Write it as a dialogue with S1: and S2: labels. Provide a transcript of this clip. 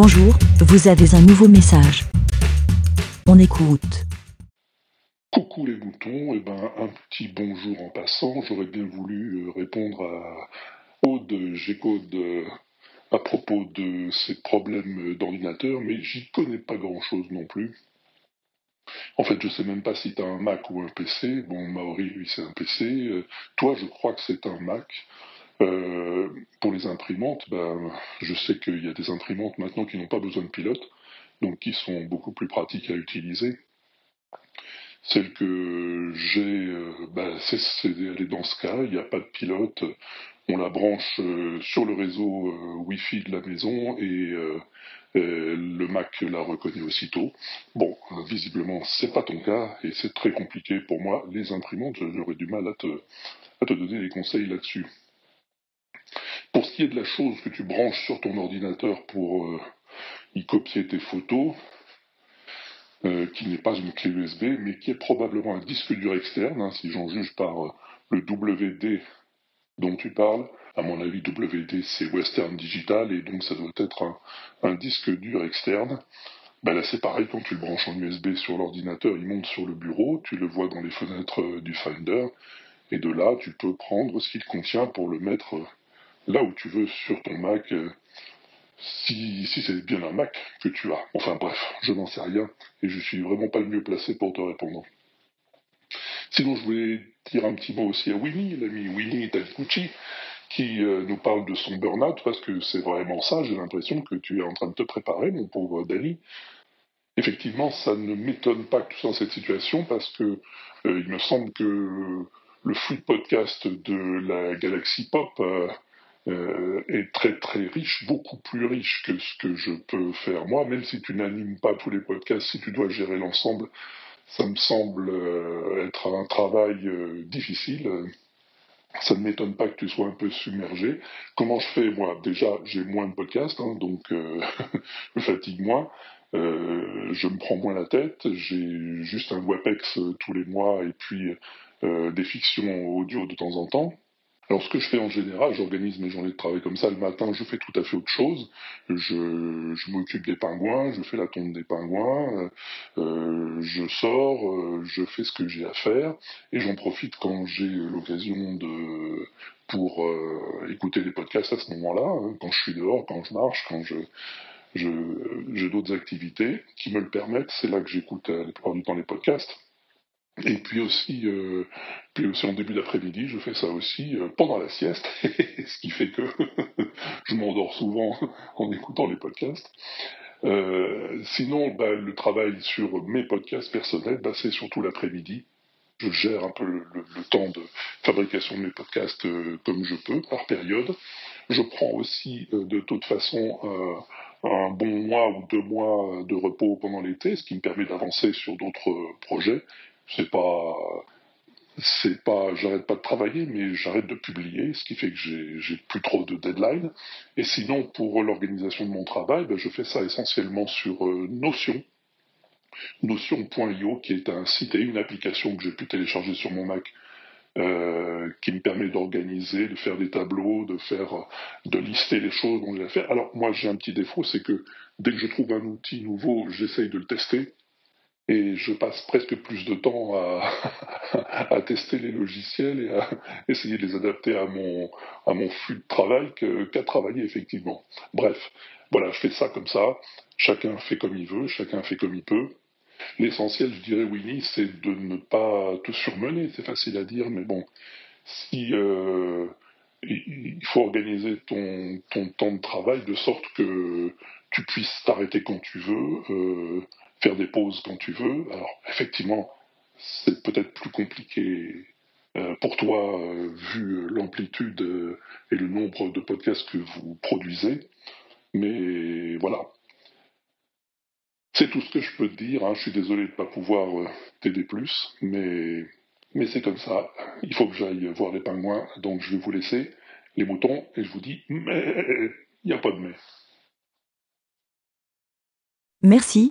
S1: Bonjour, vous avez un nouveau message. On écoute.
S2: Coucou les moutons, et ben un petit bonjour en passant. J'aurais bien voulu euh, répondre à Aude G-Code euh, à propos de ses problèmes d'ordinateur, mais j'y connais pas grand chose non plus. En fait, je sais même pas si tu as un Mac ou un PC. Bon, Maori, lui, c'est un PC. Euh, toi, je crois que c'est un Mac. Euh, pour les imprimantes, ben, je sais qu'il y a des imprimantes maintenant qui n'ont pas besoin de pilote, donc qui sont beaucoup plus pratiques à utiliser. Celle que j'ai, euh, ben, c'est, elle est dans ce cas, il n'y a pas de pilote, on la branche euh, sur le réseau Wi-Fi de la maison et le Mac la reconnaît aussitôt. Bon, visiblement, c'est pas ton cas et c'est très compliqué pour moi. Les imprimantes, j'aurais du mal à te donner des conseils là-dessus. Pour ce qui est de la chose que tu branches sur ton ordinateur pour euh, y copier tes photos, euh, qui n'est pas une clé USB, mais qui est probablement un disque dur externe, hein, si j'en juge par euh, le WD dont tu parles. À mon avis, WD c'est Western Digital et donc ça doit être un, disque dur externe. Ben là c'est pareil, quand tu le branches en USB sur l'ordinateur, il monte sur le bureau, tu le vois dans les fenêtres du Finder, et de là tu peux prendre ce qu'il contient pour le mettre là où tu veux sur ton Mac, euh, si, si c'est bien un Mac que tu as. Enfin bref, je n'en sais rien et je suis vraiment pas le mieux placé pour te répondre. Sinon, je voulais dire un petit mot aussi à Winnie, l'ami Winnie Taniguchi, qui euh, nous parle de son burn-out, parce que c'est vraiment ça, j'ai l'impression que tu es en train de te préparer, mon pauvre Danny. Effectivement, ça ne m'étonne pas que tu sois dans cette situation, parce que euh, il me semble que le flux de podcast de la galaxie pop euh, est très très riche, beaucoup plus riche que ce que je peux faire moi, même si tu n'animes pas tous les podcasts, si tu dois gérer l'ensemble, ça me semble euh, être un travail euh, difficile. Ça ne m'étonne pas que tu sois un peu submergé. Comment je fais moi? Déjà, j'ai moins de podcasts, hein, donc je fatigue moins. je me prends moins la tête. J'ai juste un WebEx tous les mois et puis des fictions audio de temps en temps. Alors ce que je fais en général, j'organise mes journées de travail comme ça. Le matin, je fais tout à fait autre chose. Je, m'occupe des pingouins, je fais la tombe des pingouins, euh, euh je sors, euh, je fais ce que j'ai à faire, et j'en profite quand j'ai l'occasion pour écouter des podcasts à ce moment-là, hein, quand je suis dehors, quand je marche, quand je j'ai d'autres activités qui me le permettent. C'est là que j'écoute la plupart du temps les podcasts. Et puis aussi, euh, puis aussi en début d'après-midi, je fais ça aussi euh, pendant la sieste, ce qui fait que je m'endors souvent en écoutant les podcasts. Euh, sinon, bah, le travail sur mes podcasts personnels, bah, c'est surtout l'après-midi. Je gère un peu le, temps de fabrication de mes podcasts comme je peux, par période. Je prends aussi de toute façon un bon mois ou deux mois de repos pendant l'été, ce qui me permet d'avancer sur d'autres projets c'est pas c'est pas j'arrête pas de travailler mais j'arrête de publier ce qui fait que j'ai plus trop de deadline et sinon pour l'organisation de mon travail ben, je fais ça essentiellement sur euh, Notion. Notion.io qui est un site et une application que j'ai pu télécharger sur mon Mac euh, qui me permet d'organiser, de faire des tableaux, de faire, de lister les choses dont j'ai à faire. Alors moi j'ai un petit défaut, c'est que dès que je trouve un outil nouveau, j'essaye de le tester et je passe presque plus de temps à, tester les logiciels et à essayer de les adapter à mon, flux de travail qu'à travailler effectivement. Bref, voilà, je fais ça comme ça, chacun fait comme il veut, chacun fait comme il peut. L'essentiel, je dirais, Winnie, c'est de ne pas te surmener, c'est facile à dire, mais bon, euh, il faut organiser ton, ton temps de travail de sorte que tu puisses t'arrêter quand tu veux, euh, faire des pauses quand tu veux. Alors effectivement, c'est peut-être plus compliqué euh, pour toi euh, vu l'amplitude euh, et le nombre de podcasts que vous produisez, mais voilà. C'est tout ce que je peux te dire. Hein. Je suis désolé de ne pas pouvoir t'aider plus, mais, mais c'est comme ça. Il faut que j'aille voir les pingouins, donc je vais vous laisser les moutons et je vous dis mais il n'y a pas de mais.
S1: Merci,